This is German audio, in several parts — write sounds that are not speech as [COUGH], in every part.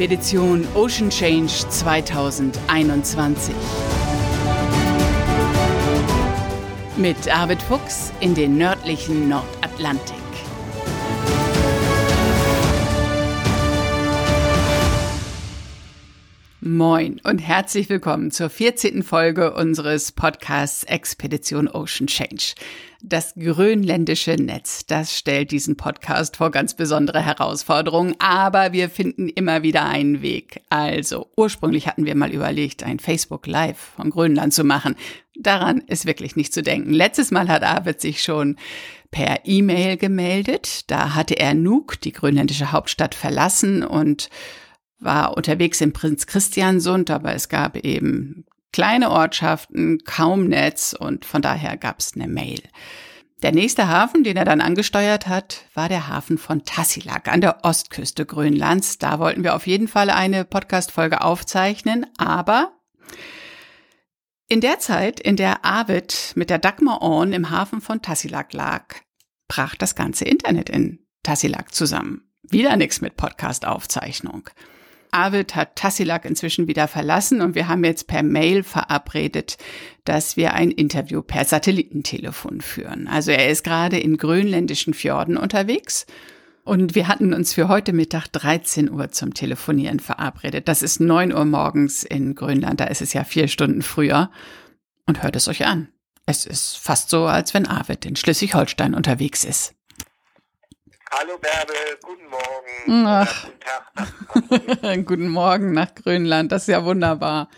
Expedition Ocean Change 2021. Mit Arvid Fuchs in den nördlichen Nordatlantik. Moin und herzlich willkommen zur 14. Folge unseres Podcasts Expedition Ocean Change. Das grönländische Netz, das stellt diesen Podcast vor ganz besondere Herausforderungen, aber wir finden immer wieder einen Weg. Also, ursprünglich hatten wir mal überlegt, ein Facebook Live von Grönland zu machen. Daran ist wirklich nicht zu denken. Letztes Mal hat Arvid sich schon per E-Mail gemeldet. Da hatte er Nuuk, die grönländische Hauptstadt, verlassen und war unterwegs in Prinz Christiansund, aber es gab eben kleine Ortschaften, kaum Netz und von daher gab es eine Mail. Der nächste Hafen, den er dann angesteuert hat, war der Hafen von Tassilak an der Ostküste Grönlands. Da wollten wir auf jeden Fall eine Podcast-Folge aufzeichnen, aber in der Zeit, in der Arvid mit der Dagmar Orn im Hafen von Tassilak lag, brach das ganze Internet in Tassilak zusammen. Wieder nichts mit Podcast-Aufzeichnung. Arvid hat Tassilak inzwischen wieder verlassen und wir haben jetzt per Mail verabredet, dass wir ein Interview per Satellitentelefon führen. Also er ist gerade in grönländischen Fjorden unterwegs und wir hatten uns für heute Mittag 13 Uhr zum Telefonieren verabredet. Das ist 9 Uhr morgens in Grönland, da ist es ja vier Stunden früher. Und hört es euch an. Es ist fast so, als wenn Arvid in Schleswig-Holstein unterwegs ist. Hallo Bärbel, guten Morgen. Ach. Guten Tag. [LAUGHS] guten Morgen nach Grönland, das ist ja wunderbar.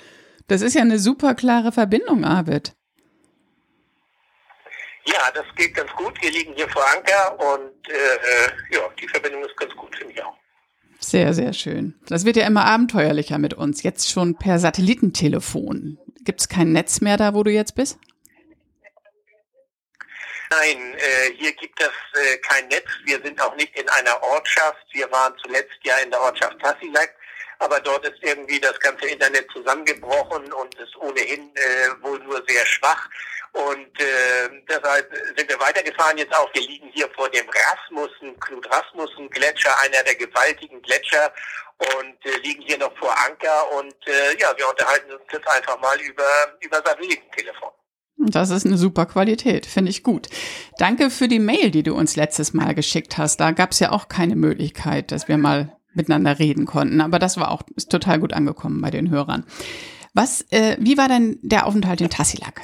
Das ist ja eine super klare Verbindung, Arvid. Ja, das geht ganz gut. Wir liegen hier vor Anker und äh, ja, die Verbindung ist ganz gut, finde ich auch. Sehr, sehr schön. Das wird ja immer abenteuerlicher mit uns. Jetzt schon per Satellitentelefon. Gibt es kein Netz mehr da, wo du jetzt bist? Nein, äh, hier gibt es äh, kein Netz. Wir sind auch nicht in einer Ortschaft. Wir waren zuletzt ja in der Ortschaft Tassilak, aber dort ist irgendwie das ganze Internet zusammengebrochen und ist ohnehin äh, wohl nur sehr schwach. Und äh, deshalb sind wir weitergefahren jetzt auch. Wir liegen hier vor dem Rasmussen, Knut Rasmussen Gletscher, einer der gewaltigen Gletscher und äh, liegen hier noch vor Anker und äh, ja, wir unterhalten uns jetzt einfach mal über, über Satellitentelefon. Das ist eine super Qualität, finde ich gut. Danke für die Mail, die du uns letztes Mal geschickt hast. Da gab es ja auch keine Möglichkeit, dass wir mal miteinander reden konnten. Aber das war auch total gut angekommen bei den Hörern. Was, äh, wie war denn der Aufenthalt in Tassilak?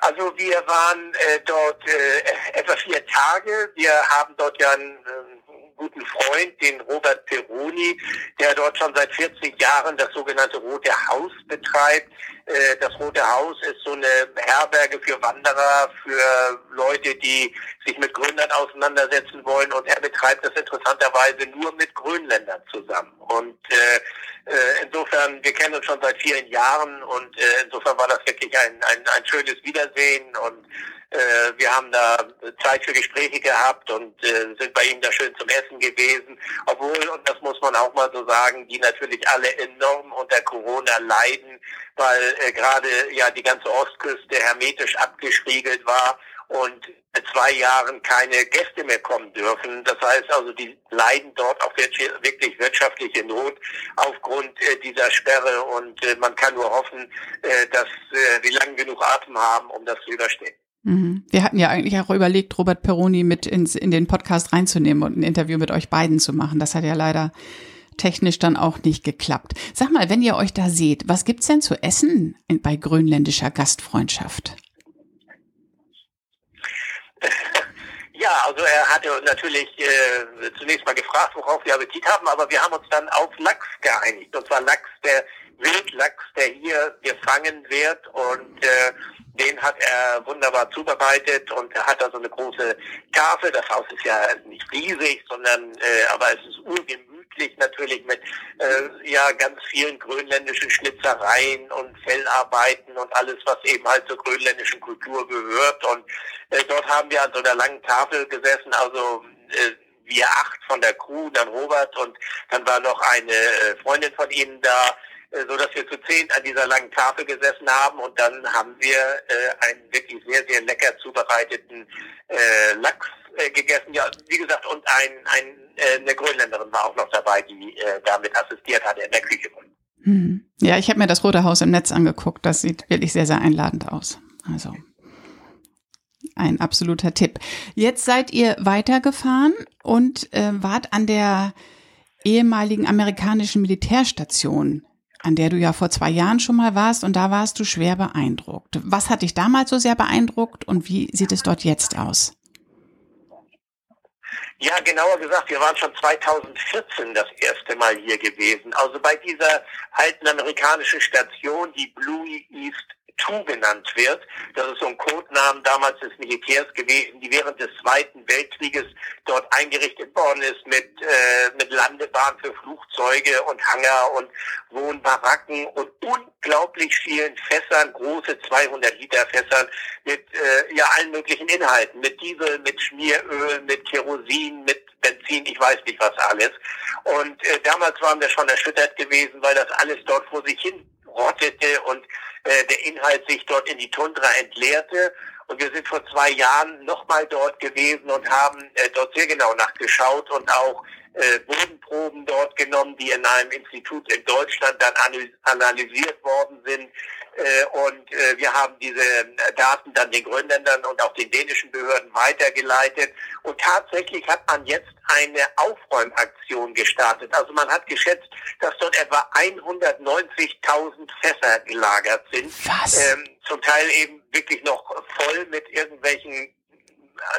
Also wir waren äh, dort äh, etwa vier Tage. Wir haben dort ja einen äh, guten Freund, den Robert Peroni, der dort schon seit 40 Jahren das sogenannte Rote Haus betreibt. Äh, das Rote Haus ist so eine Herberge für Wanderer, für Leute, die sich mit Grönland auseinandersetzen wollen. Und er betreibt das interessanterweise nur mit Grönländern zusammen. Und äh, äh, insofern, wir kennen uns schon seit vielen Jahren und äh, insofern war das wirklich ein, ein, ein schönes Wiedersehen und äh, wir haben da Zeit für Gespräche gehabt und äh, sind bei ihm da schön zum Essen gewesen. Obwohl, und das muss man auch mal so sagen, die natürlich alle enorm unter Corona leiden, weil äh, gerade ja die ganze Ostküste hermetisch abgeschriegelt war und zwei Jahren keine Gäste mehr kommen dürfen. Das heißt also, die leiden dort auch wirklich wirtschaftliche Not aufgrund äh, dieser Sperre und äh, man kann nur hoffen, äh, dass äh, wir lang genug Atem haben, um das zu überstehen. Mhm. Wir hatten ja eigentlich auch überlegt, Robert Peroni mit ins, in den Podcast reinzunehmen und ein Interview mit euch beiden zu machen. Das hat ja leider technisch dann auch nicht geklappt. Sag mal, wenn ihr euch da seht, was gibt's denn zu essen bei grönländischer Gastfreundschaft? Ja, also er hatte natürlich äh, zunächst mal gefragt, worauf wir Appetit haben, aber wir haben uns dann auf Lachs geeinigt. Und zwar Lachs, der Wildlachs, der hier gefangen wird und äh, den hat er wunderbar zubereitet und er hat da so eine große Tafel. Das Haus ist ja nicht riesig, sondern äh, aber es ist urgemütlich natürlich mit äh, ja ganz vielen grönländischen Schnitzereien und Fellarbeiten und alles, was eben halt zur grönländischen Kultur gehört. Und äh, dort haben wir an so einer langen Tafel gesessen, also äh, wir acht von der Crew, dann Robert und dann war noch eine äh, Freundin von ihnen da äh, so dass wir zu zehn an dieser langen Tafel gesessen haben und dann haben wir äh, ein wirklich sehr, sehr lecker zubereiteten äh, Lachs äh, gegessen. Ja, wie gesagt, und ein, ein, äh, eine Grönländerin war auch noch dabei, die äh, damit assistiert hatte in der Küche. Hm. Ja, ich habe mir das Rote Haus im Netz angeguckt. Das sieht wirklich sehr, sehr einladend aus. Also ein absoluter Tipp. Jetzt seid ihr weitergefahren und äh, wart an der ehemaligen amerikanischen Militärstation, an der du ja vor zwei Jahren schon mal warst und da warst du schwer beeindruckt. Was hat dich damals so sehr beeindruckt und wie sieht es dort jetzt aus? Ja, genauer gesagt, wir waren schon 2014 das erste Mal hier gewesen. Also bei dieser alten amerikanischen Station, die Blue East Tu genannt wird. Das ist so ein Codenamen damals des Militärs gewesen, die während des Zweiten Weltkrieges dort eingerichtet worden ist mit, äh, mit Landebahn für Flugzeuge und Hangar und Wohnbaracken und unglaublich vielen Fässern, große 200 Liter Fässern mit äh, ja allen möglichen Inhalten, mit Diesel, mit Schmieröl, mit Kerosin, mit Benzin, ich weiß nicht was alles. Und äh, damals waren wir schon erschüttert gewesen, weil das alles dort vor sich hin rottete und äh, der Inhalt sich dort in die Tundra entleerte. Und wir sind vor zwei Jahren nochmal dort gewesen und haben äh, dort sehr genau nachgeschaut und auch äh, Bodenproben dort genommen, die in einem Institut in Deutschland dann analysiert worden sind. Äh, und äh, wir haben diese Daten dann den Grönländern und auch den dänischen Behörden weitergeleitet. Und tatsächlich hat man jetzt eine Aufräumaktion gestartet. Also man hat geschätzt, dass dort etwa 190.000 Fässer gelagert sind. Was? Ähm, zum Teil eben wirklich noch voll mit irgendwelchen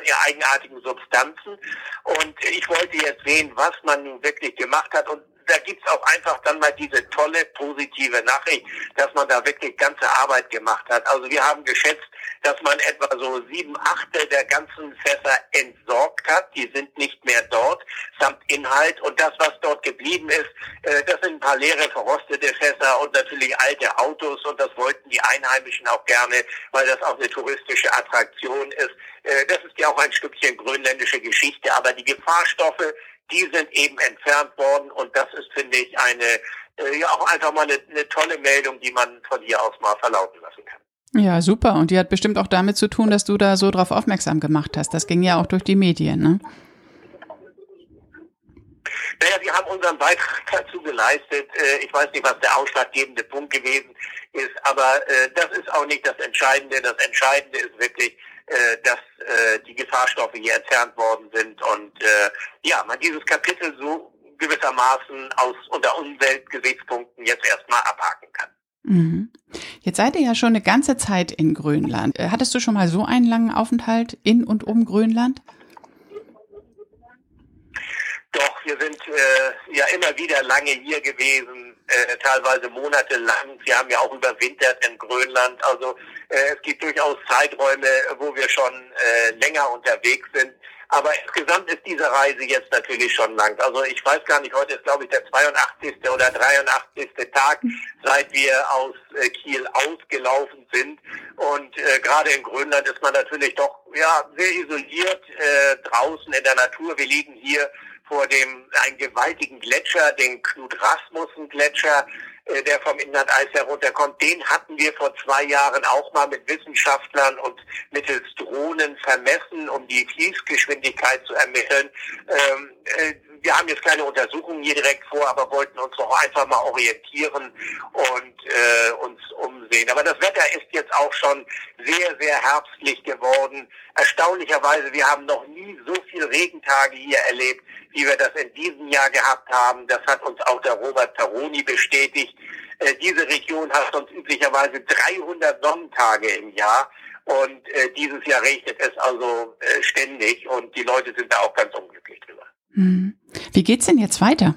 ja, eigenartigen Substanzen. Und ich wollte jetzt sehen, was man nun wirklich gemacht hat. Und da gibt's auch einfach dann mal diese tolle positive Nachricht, dass man da wirklich ganze Arbeit gemacht hat. Also wir haben geschätzt, dass man etwa so sieben Achtel der ganzen Fässer entsorgt hat. Die sind nicht mehr dort, samt Inhalt. Und das, was dort geblieben ist, äh, das sind ein paar leere, verrostete Fässer und natürlich alte Autos. Und das wollten die Einheimischen auch gerne, weil das auch eine touristische Attraktion ist. Äh, das ist ja auch ein Stückchen grönländische Geschichte. Aber die Gefahrstoffe, die sind eben entfernt worden und das ist, finde ich, eine äh, ja auch einfach mal eine, eine tolle Meldung, die man von hier aus mal verlauten lassen kann. Ja, super. Und die hat bestimmt auch damit zu tun, dass du da so drauf aufmerksam gemacht hast. Das ging ja auch durch die Medien, ne? Naja, wir haben unseren Beitrag [LAUGHS] dazu geleistet. Äh, ich weiß nicht, was der ausschlaggebende Punkt gewesen ist, aber äh, das ist auch nicht das Entscheidende. Das Entscheidende ist wirklich, äh, dass äh, die Gefahrstoffe hier entfernt worden sind und äh, ja, man dieses Kapitel so gewissermaßen aus unter Umweltgesichtspunkten jetzt erstmal abhaken kann. Mhm. Jetzt seid ihr ja schon eine ganze Zeit in Grönland. Äh, hattest du schon mal so einen langen Aufenthalt in und um Grönland? Doch, wir sind äh, ja immer wieder lange hier gewesen, äh, teilweise monatelang. Wir haben ja auch überwintert in Grönland. Also äh, es gibt durchaus Zeiträume, wo wir schon äh, länger unterwegs sind. Aber insgesamt ist diese Reise jetzt natürlich schon lang. Also ich weiß gar nicht, heute ist glaube ich der 82. oder 83. Tag, seit wir aus äh, Kiel ausgelaufen sind. Und äh, gerade in Grönland ist man natürlich doch ja sehr isoliert äh, draußen in der Natur. Wir liegen hier vor dem einen gewaltigen Gletscher, den Knut Rasmussen Gletscher, äh, der vom Inlandeis herunterkommt. Den hatten wir vor zwei Jahren auch mal mit Wissenschaftlern und mittels Drohnen vermessen, um die Fließgeschwindigkeit zu ermitteln. Ähm, äh, wir haben jetzt keine Untersuchungen hier direkt vor, aber wollten uns doch einfach mal orientieren und äh, uns umsehen. Aber das Wetter ist jetzt auch schon sehr, sehr herbstlich geworden. Erstaunlicherweise, wir haben noch nie so viele Regentage hier erlebt, wie wir das in diesem Jahr gehabt haben. Das hat uns auch der Robert Taroni bestätigt. Äh, diese Region hat sonst üblicherweise 300 Sonnentage im Jahr. Und äh, dieses Jahr regnet es also äh, ständig und die Leute sind da auch ganz unglücklich drüber. Hm. Wie geht's denn jetzt weiter?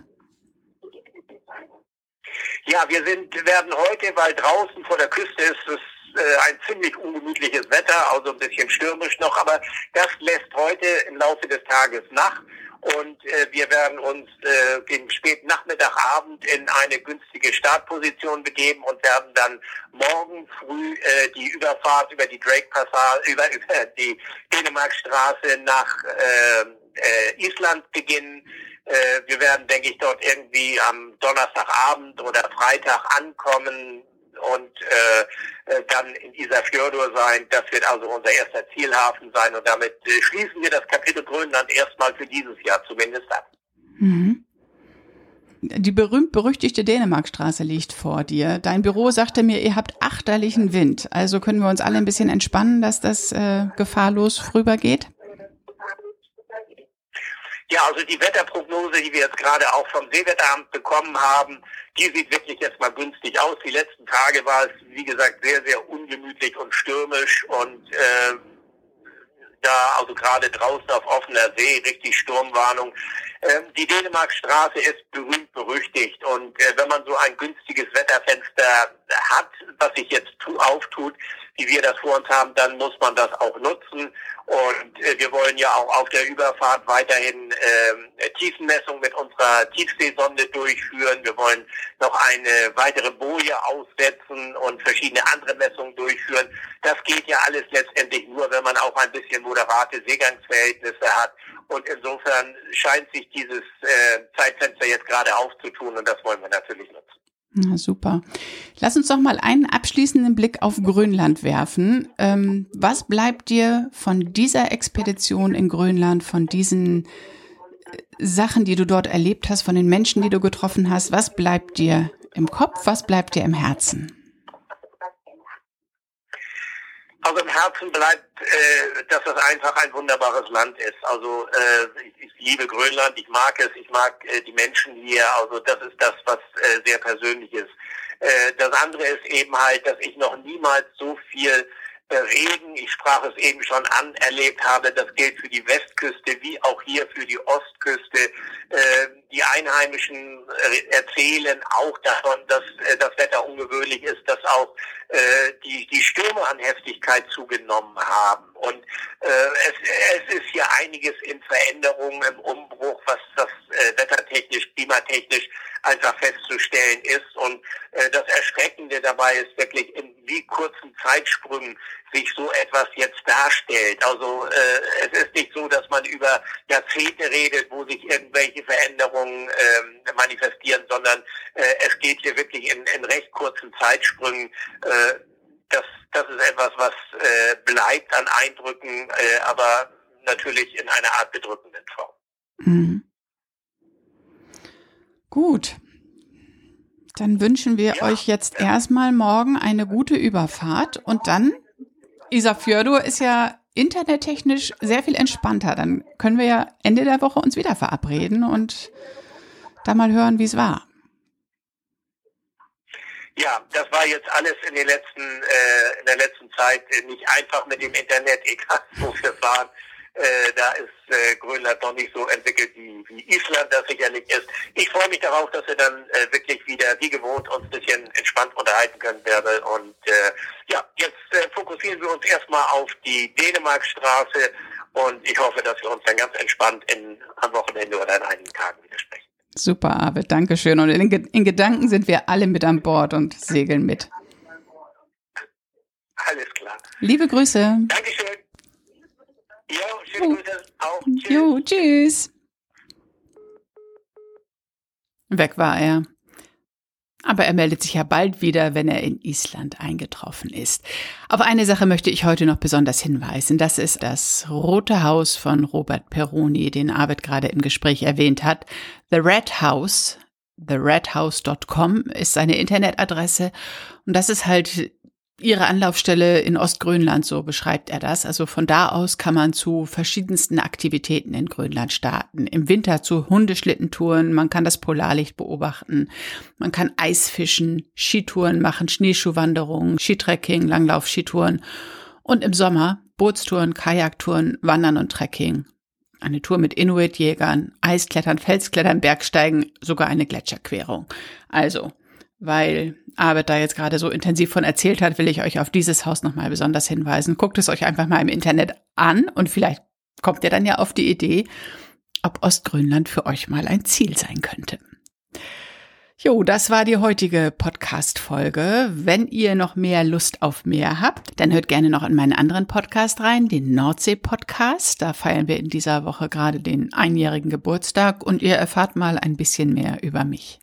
Ja, wir sind, werden heute, weil draußen vor der Küste ist es äh, ein ziemlich ungemütliches Wetter, also ein bisschen stürmisch noch, aber das lässt heute im Laufe des Tages nach und äh, wir werden uns äh, den späten Nachmittag, Abend in eine günstige Startposition begeben und werden dann morgen früh äh, die Überfahrt über die Drake Passage, über, [LAUGHS] über die Dänemarkstraße nach äh, äh, Island beginnen. Äh, wir werden, denke ich, dort irgendwie am Donnerstagabend oder Freitag ankommen, und äh, dann in Isafjordur sein. Das wird also unser erster Zielhafen sein und damit äh, schließen wir das Kapitel Grönland erstmal für dieses Jahr zumindest ab. Mhm. Die berühmt-berüchtigte Dänemarkstraße liegt vor dir. Dein Büro sagte mir, ihr habt achterlichen Wind. Also können wir uns alle ein bisschen entspannen, dass das äh, gefahrlos vorübergeht? Ja, also die Wetterprognose, die wir jetzt gerade auch vom Seewetteramt bekommen haben, die sieht wirklich jetzt mal günstig aus. Die letzten Tage war es, wie gesagt, sehr, sehr ungemütlich und stürmisch und äh, da, also gerade draußen auf offener See, richtig Sturmwarnung. Ähm, die Dänemarkstraße ist berühmt berüchtigt und äh, wenn man so ein günstiges Wetterfenster hat, was sich jetzt auftut, wie wir das vor uns haben, dann muss man das auch nutzen. Und äh, wir wollen ja auch auf der Überfahrt weiterhin äh, Tiefenmessung mit unserer Tiefseesonde durchführen. Wir wollen noch eine weitere Boje aussetzen und verschiedene andere Messungen durchführen. Das geht ja alles letztendlich nur, wenn man auch ein bisschen moderate Seegangsverhältnisse hat. Und insofern scheint sich dieses äh, Zeitfenster jetzt gerade aufzutun und das wollen wir natürlich nutzen. Na, super. Lass uns doch mal einen abschließenden Blick auf Grönland werfen. Ähm, was bleibt dir von dieser Expedition in Grönland, von diesen äh, Sachen, die du dort erlebt hast, von den Menschen, die du getroffen hast? Was bleibt dir im Kopf? Was bleibt dir im Herzen? Also im Herzen bleibt, äh, dass das einfach ein wunderbares Land ist. Also äh, ich, ich liebe Grönland, ich mag es, ich mag äh, die Menschen hier. Also das ist das, was äh, sehr persönlich ist. Äh, das andere ist eben halt, dass ich noch niemals so viel Regen, ich sprach es eben schon an, erlebt habe. Das gilt für die Westküste wie auch hier für die Ostküste. Ähm, die Einheimischen äh, erzählen auch davon, dass äh, das Wetter ungewöhnlich ist, dass auch äh, die, die Stürme an Heftigkeit zugenommen haben. Und es, es ist hier einiges in Veränderung, im Umbruch, was das wettertechnisch, klimatechnisch einfach festzustellen ist. Und das Erschreckende dabei ist wirklich, in wie kurzen Zeitsprüngen sich so etwas jetzt darstellt. Also äh, es ist nicht so, dass man über Jahrzehnte redet, wo sich irgendwelche Veränderungen äh, manifestieren, sondern äh, es geht hier wirklich in, in recht kurzen Zeitsprüngen. Äh, das, das ist etwas, was äh, bleibt an Eindrücken, äh, aber natürlich in einer Art bedrückenden Form. Mhm. Gut, dann wünschen wir ja, euch jetzt erstmal morgen eine gute Überfahrt und dann, Isafjordur ist ja internettechnisch sehr viel entspannter. Dann können wir ja Ende der Woche uns wieder verabreden und da mal hören, wie es war. Ja, das war jetzt alles in, den letzten, äh, in der letzten Zeit nicht einfach mit dem Internet, [LAUGHS] egal wo wir fahren. Äh, da ist äh, Grönland noch nicht so entwickelt wie, wie Island das sicherlich ist. Ich freue mich darauf, dass wir dann äh, wirklich wieder wie gewohnt uns ein bisschen entspannt unterhalten können werden. Und äh, ja, jetzt äh, fokussieren wir uns erstmal auf die Dänemarkstraße und ich hoffe, dass wir uns dann ganz entspannt in, am Wochenende oder in einigen Tagen wieder sprechen. Super, Arvid, Dankeschön. Und in, in Gedanken sind wir alle mit an Bord und segeln mit. Alles klar. Liebe Grüße. Dankeschön. Jo, schöne Grüße auch. Tschüss. Jo, tschüss. Weg war er. Aber er meldet sich ja bald wieder, wenn er in Island eingetroffen ist. Auf eine Sache möchte ich heute noch besonders hinweisen. Das ist das Rote Haus von Robert Peroni, den Arvid gerade im Gespräch erwähnt hat. The Red House, theredhouse.com ist seine Internetadresse. Und das ist halt ihre Anlaufstelle in Ostgrönland, so beschreibt er das. Also von da aus kann man zu verschiedensten Aktivitäten in Grönland starten. Im Winter zu Hundeschlittentouren, man kann das Polarlicht beobachten, man kann Eisfischen, Skitouren machen, Schneeschuhwanderungen, Skitrekking, Langlauf-Skitouren und im Sommer Bootstouren, Kajaktouren, Wandern und Trekking. Eine Tour mit Inuit-Jägern, Eisklettern, Felsklettern, Bergsteigen, sogar eine Gletscherquerung. Also, weil Arbeit da jetzt gerade so intensiv von erzählt hat, will ich euch auf dieses Haus nochmal besonders hinweisen. Guckt es euch einfach mal im Internet an und vielleicht kommt ihr dann ja auf die Idee, ob Ostgrönland für euch mal ein Ziel sein könnte. Jo, das war die heutige Podcast-Folge. Wenn ihr noch mehr Lust auf mehr habt, dann hört gerne noch in meinen anderen Podcast rein, den Nordsee-Podcast. Da feiern wir in dieser Woche gerade den einjährigen Geburtstag und ihr erfahrt mal ein bisschen mehr über mich.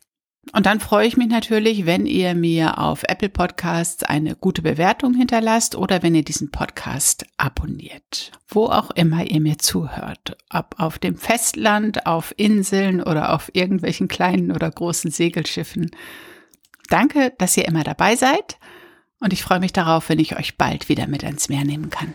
Und dann freue ich mich natürlich, wenn ihr mir auf Apple Podcasts eine gute Bewertung hinterlasst oder wenn ihr diesen Podcast abonniert. Wo auch immer ihr mir zuhört. Ob auf dem Festland, auf Inseln oder auf irgendwelchen kleinen oder großen Segelschiffen. Danke, dass ihr immer dabei seid und ich freue mich darauf, wenn ich euch bald wieder mit ans Meer nehmen kann.